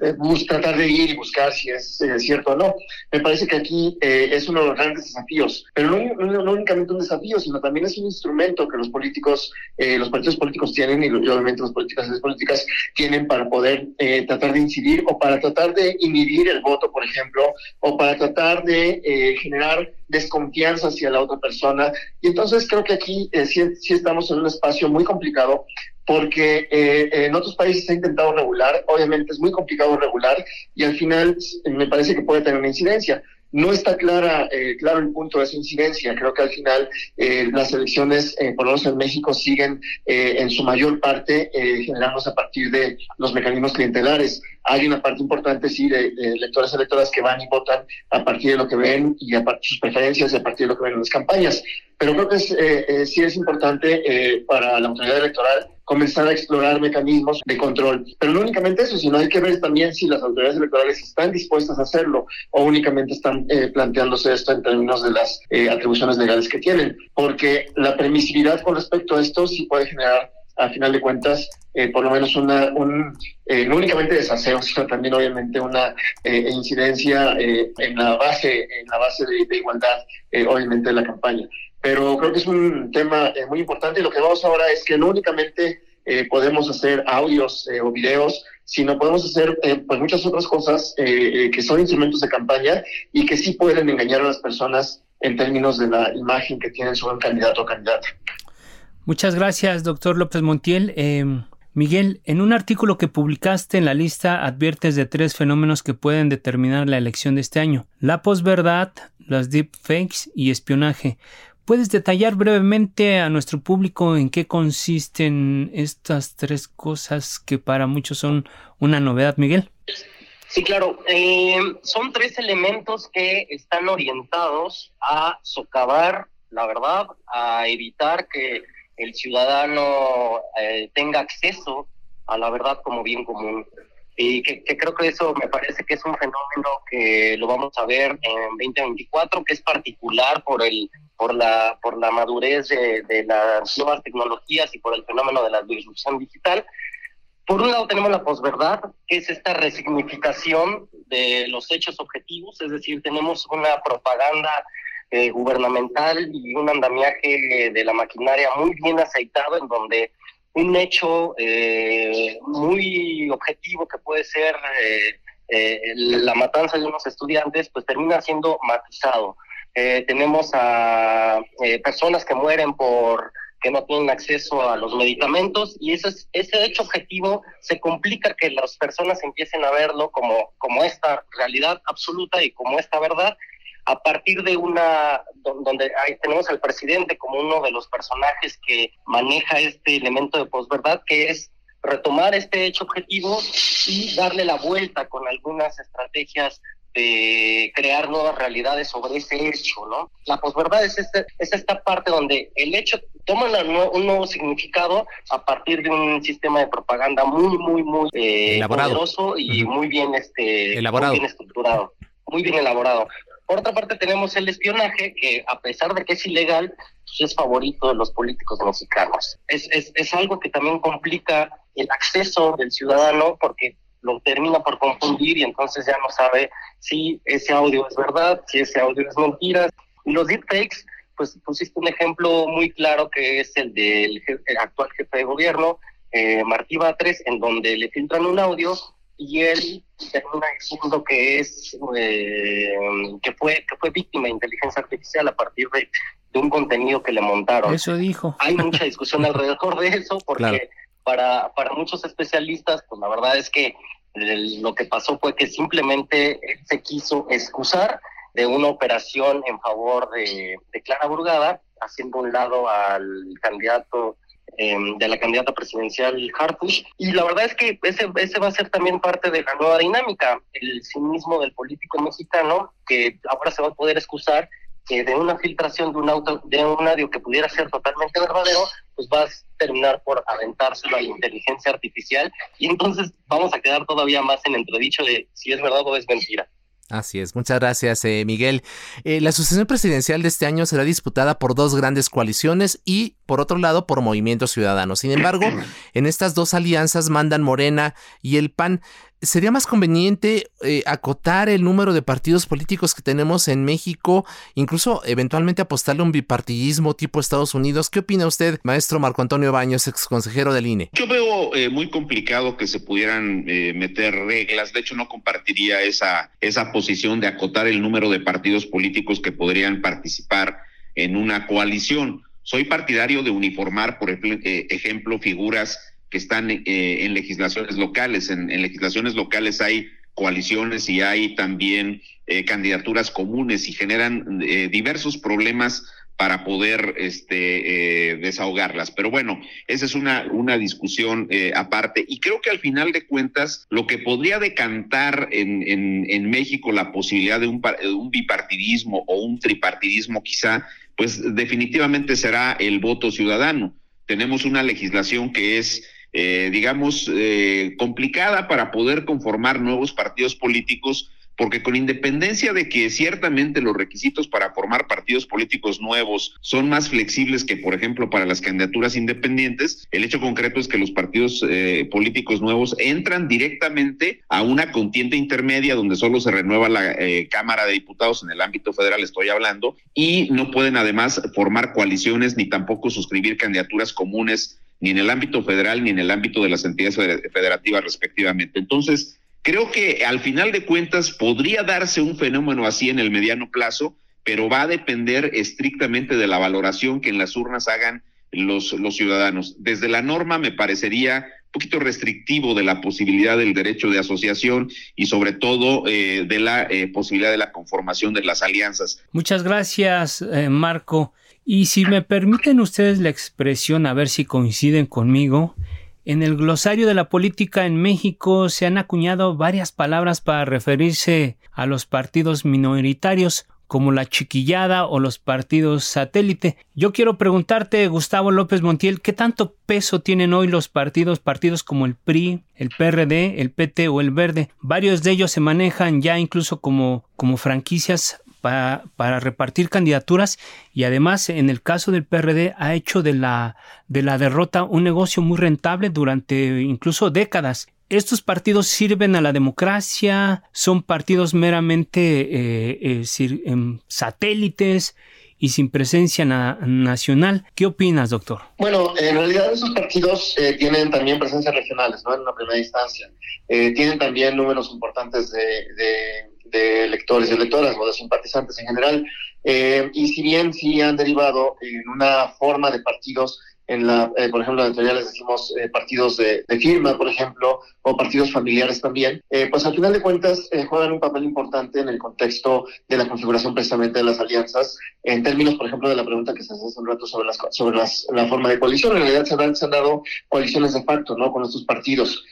tratar de ir y buscar si es cierto o no. Me parece que aquí es uno de los grandes desafíos, pero no, no, únicamente un desafío, sino también es un instrumento que los políticos, los partidos políticos tienen y, obviamente las políticas las políticas tienen para poder tratar de incidir o para tratar de inhibir el voto, por ejemplo, o para tratar de generar desconfianza hacia la otra persona. Y entonces creo que aquí sí, sí estamos en un espacio muy complicado porque eh, en otros países se ha intentado regular, obviamente es muy complicado regular y al final me parece que puede tener una incidencia. No está clara, eh, claro el punto de esa incidencia. Creo que al final eh, las elecciones, por lo menos en México, siguen en su mayor parte generándose a partir de los mecanismos clientelares. Hay una parte importante, sí, de, electores y electoras que van y votan a partir de lo que ven y a partir de sus preferencias y a partir de lo que ven en las campañas. Pero creo que sí es importante para la autoridad electoral comenzar a explorar mecanismos de control. Pero no únicamente eso, sino hay que ver también si las autoridades electorales están dispuestas a hacerlo o únicamente están eh, planteándose esto en términos de las eh, atribuciones legales que tienen, porque la permisividad con respecto a esto sí puede generar a final de cuentas, eh, por lo menos una, un, no únicamente desaseo, [laughs] sino también obviamente una incidencia en la base, en la base de, de igualdad, obviamente de la campaña pero creo que es un tema eh, muy importante y lo que vamos ahora es que no únicamente eh, podemos hacer audios eh, o videos, sino podemos hacer pues muchas otras cosas que son instrumentos de campaña y que sí pueden engañar a las personas en términos de la imagen que tienen sobre un candidato o candidata. Muchas gracias, doctor López Montiel. Em, Miguel, en un artículo que publicaste en la lista adviertes de tres fenómenos que pueden determinar la elección de este año. La posverdad, las deepfakes y espionaje. ¿Puedes detallar brevemente a nuestro público en qué consisten estas tres cosas que para muchos son una novedad, Miguel? Sí, claro. Eh, son tres elementos que están orientados a socavar la verdad, a evitar que el ciudadano eh, tenga acceso a la verdad como bien común. Y que, creo que eso me parece que es un fenómeno que lo vamos a ver en 2024 que es particular por el por la por la madurez de, de las nuevas tecnologías y por el fenómeno de la disrupción digital. Por un lado tenemos la posverdad que es esta resignificación de los hechos objetivos es decir tenemos una propaganda eh, gubernamental y un andamiaje de la maquinaria muy bien aceitado en donde un hecho eh, muy objetivo que puede ser eh, eh, la matanza de unos estudiantes, pues termina siendo matizado. tenemos a personas que mueren por que no tienen acceso a los medicamentos y ese, ese hecho objetivo se complica que las personas empiecen a verlo como, como esta realidad absoluta y como esta verdad a partir de una, donde tenemos al presidente como uno de los personajes que maneja este elemento de posverdad, que es retomar este hecho objetivo y darle la vuelta con algunas estrategias de crear nuevas realidades sobre ese hecho, ¿no? La posverdad es, este, es esta parte donde el hecho toma un nuevo significado a partir de un sistema de propaganda muy, muy, muy eh, poderoso y muy bien, este, elaborado. muy bien estructurado, muy bien elaborado. Por otra parte tenemos el espionaje, que a pesar de que es ilegal, pues es favorito de los políticos mexicanos. Es, es, es algo que también complica el acceso del ciudadano porque lo termina por confundir y entonces ya no sabe si ese audio es verdad, si ese audio es mentira. Los deepfakes, pues pusiste un ejemplo muy claro que es el del actual jefe de gobierno, eh, Martí Batres, en donde le filtran un audio y él termina diciendo que es eh, que fue que fue víctima de inteligencia artificial a partir de, un contenido que le montaron. Eso dijo. Hay mucha discusión alrededor de eso porque para para muchos especialistas, pues la verdad es que lo que pasó fue que simplemente él se quiso excusar de una operación en favor de, de Clara Burgada, haciendo un lado al candidato de la candidata presidencial Harfush. Y la verdad es que ese, ese va a ser también parte de la nueva dinámica, el cinismo del político mexicano, que ahora se va a poder excusar que de una filtración de un auto, de un audio que pudiera ser totalmente verdadero, pues va a terminar por aventárselo a la inteligencia artificial y entonces vamos a quedar todavía más en entredicho de si es verdad o es mentira. Así es, muchas gracias eh, Miguel. Eh, la sucesión presidencial de este año será disputada por dos grandes coaliciones y, por otro lado, por Movimiento Ciudadano. Sin embargo, en estas dos alianzas mandan Morena y el PAN sería más conveniente eh, acotar el número de partidos políticos que tenemos en México, incluso eventualmente apostarle un bipartidismo tipo Estados Unidos. ¿Qué opina usted, maestro Marco Antonio Baños, ex consejero del INE? Yo veo eh, muy complicado que se pudieran eh, meter reglas. De hecho, no compartiría esa, esa posición de acotar el número de partidos políticos que podrían participar en una coalición. Soy partidario de uniformar, por ejemplo, figuras que están eh, en legislaciones locales. En, legislaciones locales hay coaliciones y hay también eh, candidaturas comunes y generan eh, diversos problemas para poder este, desahogarlas. Pero bueno, esa es una, una discusión aparte. Y creo que al final de cuentas, lo que podría decantar en, en, México la posibilidad de un, un bipartidismo o un tripartidismo quizá, pues definitivamente será el voto ciudadano tenemos una legislación que es eh, digamos, eh, complicada para poder conformar nuevos partidos políticos, porque con independencia de que ciertamente los requisitos para formar partidos políticos nuevos son más flexibles que, por ejemplo, para las candidaturas independientes, el hecho concreto es que los partidos eh, políticos nuevos entran directamente a una contienda intermedia donde solo se renueva la Cámara de Diputados en el ámbito federal, estoy hablando, y no pueden además formar coaliciones ni tampoco suscribir candidaturas comunes ni en el ámbito federal ni en el ámbito de las entidades federativas respectivamente. Entonces, creo que al final de cuentas podría darse un fenómeno así en el mediano plazo, pero va a depender estrictamente de la valoración que en las urnas hagan los, los ciudadanos. Desde la norma me parecería un poquito restrictivo de la posibilidad del derecho de asociación y sobre todo eh, de la eh, posibilidad de la conformación de las alianzas. Muchas gracias, eh, Marco. Y si me permiten ustedes la expresión, a ver si coinciden conmigo, en el glosario de la política en México se han acuñado varias palabras para referirse a los partidos minoritarios, como la chiquillada o los partidos satélite. Yo quiero preguntarte, Gustavo López Montiel, ¿qué tanto peso tienen hoy los partidos, partidos como el PRI, el PRD, el PT o el Verde? Varios de ellos se manejan ya incluso como, como franquicias para, repartir candidaturas y además en el caso del PRD ha hecho de la, de la derrota un negocio muy rentable durante incluso décadas. ¿Estos partidos sirven a la democracia? ¿Son partidos meramente eh, eh, em, satélites? y sin presencia nacional. ¿Qué opinas, doctor? Bueno, en realidad esos partidos eh, tienen también presencias regionales, ¿no? En una primera instancia. tienen también números importantes de electores y electoras o de simpatizantes en general. Eh, y si bien sí han derivado en una forma de partidos, en la, eh, por ejemplo, en teoría les decimos eh, partidos de, firma, por ejemplo, o partidos familiares también, pues al final de cuentas juegan un papel importante en el contexto de la configuración precisamente de las alianzas, en términos, por ejemplo, de la pregunta que se hace hace un rato sobre, las, sobre las, la forma de coalición. En realidad se han, se han dado coaliciones de facto, ¿no? Con estos partidos.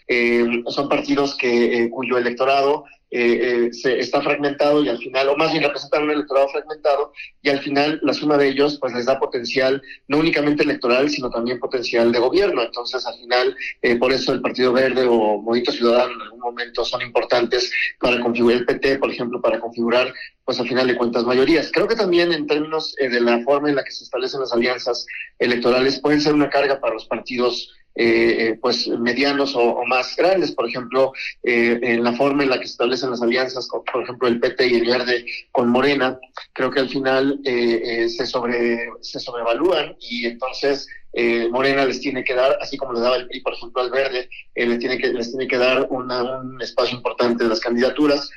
son partidos que, cuyo electorado eh, eh, se está fragmentado y al final, o más bien representan un electorado fragmentado y al final la suma de ellos pues les da potencial no únicamente electoral, sino también potencial de gobierno. Entonces al final, eh, por eso el Partido Verde o Movimiento Ciudadano en algún momento son importantes para configurar el PT, por ejemplo, para configurar pues al final de cuentas mayorías. Creo que también en términos de la forma en la que se establecen las alianzas electorales pueden ser una carga para los partidos eh, eh, pues medianos o, más grandes, por ejemplo, eh, en la forma en la que se establecen las alianzas, por ejemplo, el PT y el Verde con Morena, creo que al final se, sobre, se sobrevalúan y entonces Morena les tiene que dar, así como le daba el PRI, por ejemplo, al Verde, les, tiene que, les tiene que dar un espacio importante de las candidaturas,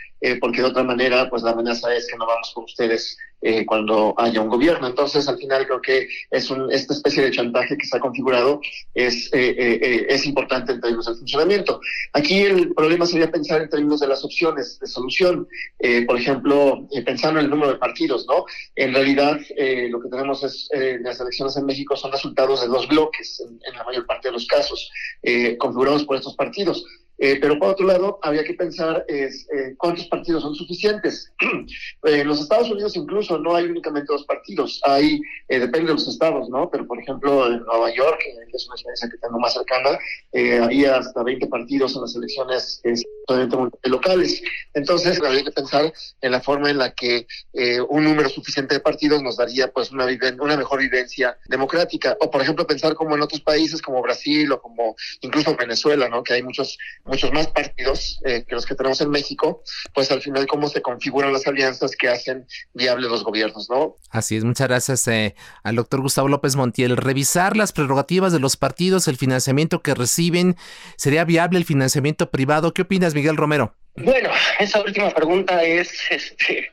porque de otra manera, pues la amenaza es que no vamos con ustedes eh, cuando haya un gobierno. Entonces, al final creo que es un, esta especie de chantaje que se ha configurado es, eh, eh, es importante en términos del funcionamiento. Aquí el problema sería pensar en términos de las opciones de solución. por ejemplo, pensando en el número de partidos, ¿no? En realidad, lo que tenemos es, las elecciones en México son resultados de dos bloques, en, en la mayor parte de los casos, configurados por estos partidos. Eh, pero por otro lado, había que pensar eh, cuántos partidos son suficientes. [clears throat] en los Estados Unidos incluso no hay únicamente dos partidos, hay, eh, depende de los estados, ¿no? Pero por ejemplo, en Nueva York, que es una experiencia que tengo más cercana, había hasta 20 partidos en las elecciones locales. Entonces, había que pensar en la forma en la que un número suficiente de partidos nos daría pues una, una mejor vivencia democrática. O por ejemplo, pensar como en otros países como Brasil o como incluso Venezuela, ¿no? Que hay muchos muchos más partidos eh, que los que tenemos en México, pues al final cómo se configuran las alianzas que hacen viables los gobiernos, ¿no? Así es, muchas gracias eh, al doctor Gustavo López Montiel. Revisar las prerrogativas de los partidos, el financiamiento que reciben, ¿sería viable el financiamiento privado? ¿Qué opinas, Miguel Romero? Bueno, esa última pregunta es [laughs] este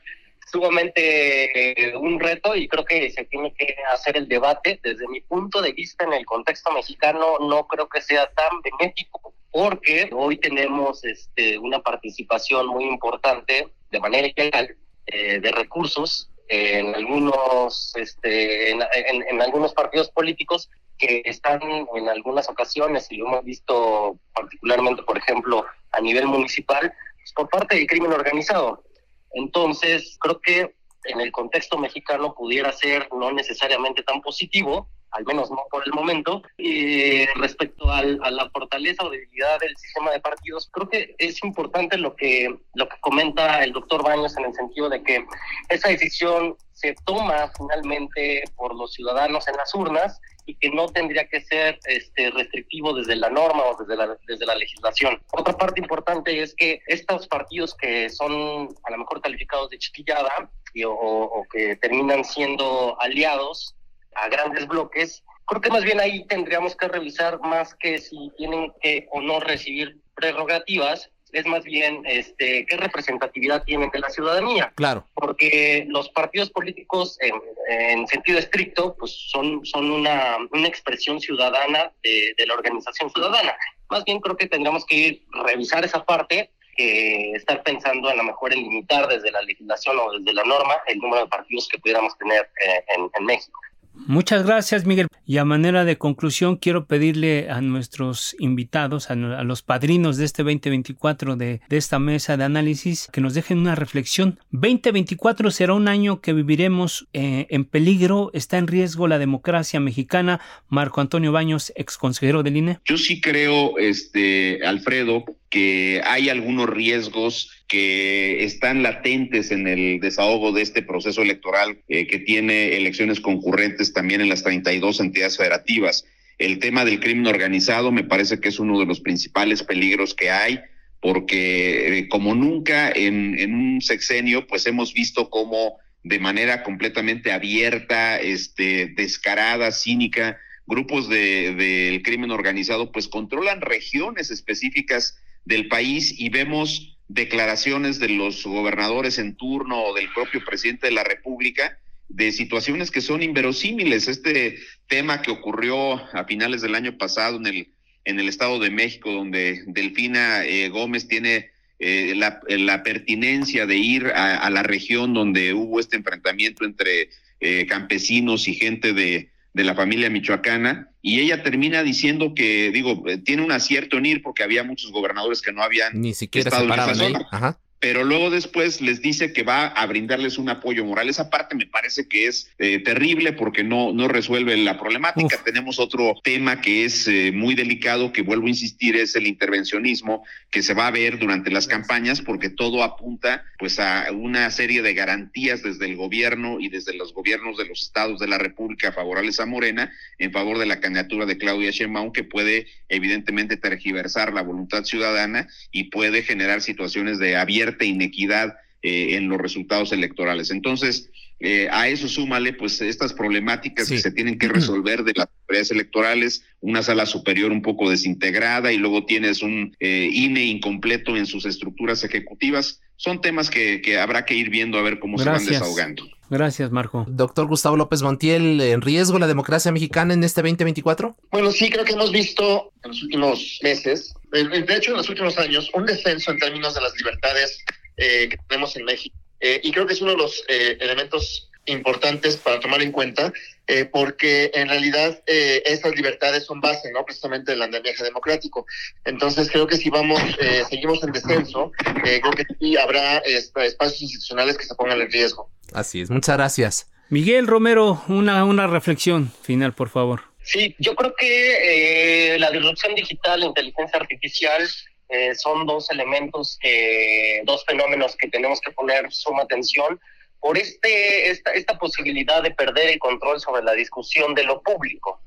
sumamente eh, un reto y creo que se tiene que hacer el debate. Desde mi punto de vista, en el contexto mexicano, no creo que sea tan benéfico porque hoy tenemos este, una participación muy importante de manera ilegal eh, de recursos en algunos este, en, algunos partidos políticos que están en algunas ocasiones y lo hemos visto particularmente por ejemplo a nivel municipal pues, por parte del crimen organizado. Entonces creo que en el contexto mexicano pudiera ser no necesariamente tan positivo al menos no por el momento. Y respecto al, a la fortaleza o debilidad del sistema de partidos, creo que es importante lo que, lo que comenta el doctor Baños en el sentido de que esa decisión se toma finalmente por los ciudadanos en las urnas y que no tendría que ser este, restrictivo desde la norma o desde la, desde la legislación. Otra parte importante es que estos partidos que son a lo mejor calificados de chiquillada y, o, o que terminan siendo aliados a grandes bloques, creo que más bien ahí tendríamos que revisar más que si tienen que o no recibir prerrogativas, es más bien este, qué representatividad tienen de la ciudadanía. Claro. Porque los partidos políticos, en, en sentido estricto, pues son, son una, una expresión ciudadana de, de, la organización ciudadana. Más bien creo que tendríamos que ir revisar esa parte, que estar pensando a lo mejor en limitar desde la legislación o desde la norma el número de partidos que pudiéramos tener eh, en, en México. Muchas gracias, Miguel. Y a manera de conclusión, quiero pedirle a nuestros invitados, a, los padrinos de este 2024 de, de, esta mesa de análisis, que nos dejen una reflexión. 2024 será un año que viviremos eh, en peligro, está en riesgo la democracia mexicana. Marco Antonio Baños, ex consejero del INE. Yo sí creo, este, Alfredo, que hay algunos riesgos que están latentes en el desahogo de este proceso electoral eh, que tiene elecciones concurrentes también en las 32 entidades federativas. El tema del crimen organizado me parece que es uno de los principales peligros que hay porque eh, como nunca en, un sexenio pues hemos visto cómo de manera completamente abierta, este, descarada, cínica, grupos del de, crimen organizado pues controlan regiones específicas del país y vemos declaraciones de los gobernadores en turno o del propio presidente de la República de situaciones que son inverosímiles. Este tema que ocurrió a finales del año pasado en el, en el Estado de México, donde Delfina eh, Gómez tiene eh, la, la, pertinencia de ir a, a, la región donde hubo este enfrentamiento entre eh, campesinos y gente de, de la familia michoacana, y ella termina diciendo que, digo, tiene un acierto en ir porque había muchos gobernadores que no habían ni siquiera estado en esa zona. Ajá. Pero luego después les dice que va a brindarles un apoyo moral. Esa parte me parece que es eh, terrible porque no, no resuelve la problemática. Uf. Tenemos otro tema que es eh, muy delicado, que vuelvo a insistir, es el intervencionismo que se va a ver durante las campañas porque todo apunta pues a una serie de garantías desde el gobierno y desde los gobiernos de los estados de la República favorables a Morena en favor de la candidatura de Claudia Sheinbaum que puede evidentemente tergiversar la voluntad ciudadana y puede generar situaciones de abierta inequidad eh, en los resultados electorales. Entonces, eh, a eso súmale pues estas problemáticas Sí. que se tienen que resolver de las autoridades electorales, una sala superior un poco desintegrada y luego tienes un eh, INE incompleto en sus estructuras ejecutivas. Son temas que, que habrá que ir viendo a ver cómo se van desahogando. Gracias, Marco. Doctor Gustavo López Montiel, ¿en riesgo la democracia mexicana en este 2024? Bueno, sí, creo que hemos visto en los últimos meses, de hecho en los últimos años, un descenso en términos de las libertades eh, que tenemos en México. Eh, y creo que es uno de los eh, elementos importantes para tomar en cuenta, eh, porque en realidad eh, esas libertades son base, ¿no? Precisamente del andamiaje democrático. Entonces creo que si vamos, eh, seguimos en descenso, eh, creo que sí habrá este, espacios institucionales que se pongan en riesgo. Así es, muchas gracias. Miguel Romero, una, una reflexión final, por favor. Sí, yo creo que eh, la disrupción digital, la inteligencia artificial, eh, son dos elementos, que, dos fenómenos que tenemos que poner suma atención por este, esta, esta posibilidad de perder el control sobre la discusión de lo público.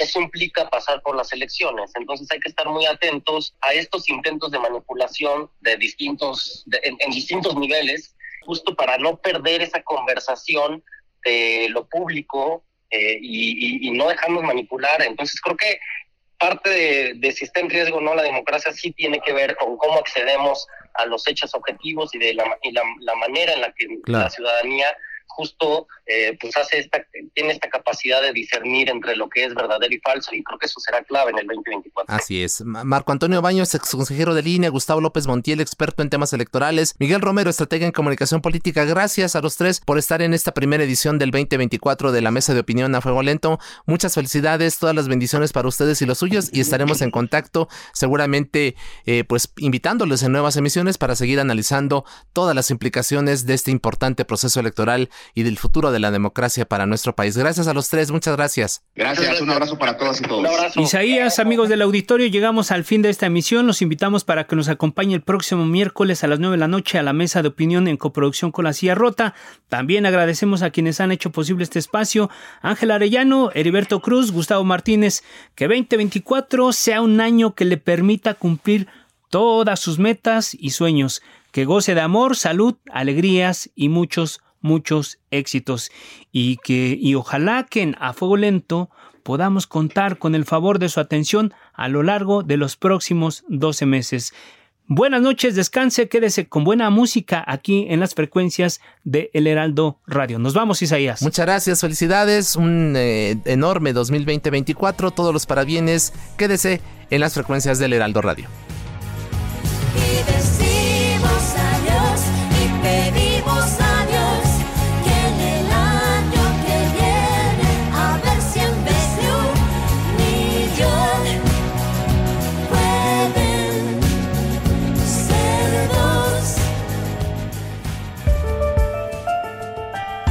Eso implica pasar por las elecciones, entonces hay que estar muy atentos a estos intentos de manipulación de distintos, de, en, en distintos niveles, justo para no perder esa conversación de lo público eh, y, y, y, no dejarnos manipular. Entonces creo que parte de, de, si está en riesgo o no la democracia sí tiene que ver con cómo accedemos a los hechos objetivos y de la, y la, la manera en la que claro. la ciudadanía justo eh, pues hace esta, tiene esta capacidad de discernir entre lo que es verdadero y falso y creo que eso será clave en el 2024. Así es. Marco Antonio Baños, ex consejero de línea, Gustavo López Montiel, experto en temas electorales, Miguel Romero, estratega en comunicación política. Gracias a los tres por estar en esta primera edición del 2024 de la Mesa de Opinión a Fuego Lento. Muchas felicidades, todas las bendiciones para ustedes y los suyos y estaremos en contacto seguramente eh, pues invitándoles en nuevas emisiones para seguir analizando todas las implicaciones de este importante proceso electoral y del futuro de la democracia para nuestro país. Gracias a los tres, muchas gracias. Gracias, un abrazo para todas y todos. Isaías, amigos del auditorio, llegamos al fin de esta emisión. Los invitamos para que nos acompañe el próximo miércoles a las 9 de la noche a la mesa de opinión en coproducción con la Silla Rota. También agradecemos a quienes han hecho posible este espacio. Ángel Arellano, Heriberto Cruz, Gustavo Martínez. Que 2024 sea un año que le permita cumplir todas sus metas y sueños. Que goce de amor, salud, alegrías y muchos, muchos éxitos. Y que, y ojalá que en A Fuego Lento podamos contar con el favor de su atención a lo largo de los próximos 12 meses. Buenas noches, descanse, quédese con buena música aquí en las frecuencias de El Heraldo Radio. Nos vamos, Isaías. Muchas gracias, felicidades, un eh, enorme 2020-24, todos los parabienes, quédese en las frecuencias del Heraldo Radio.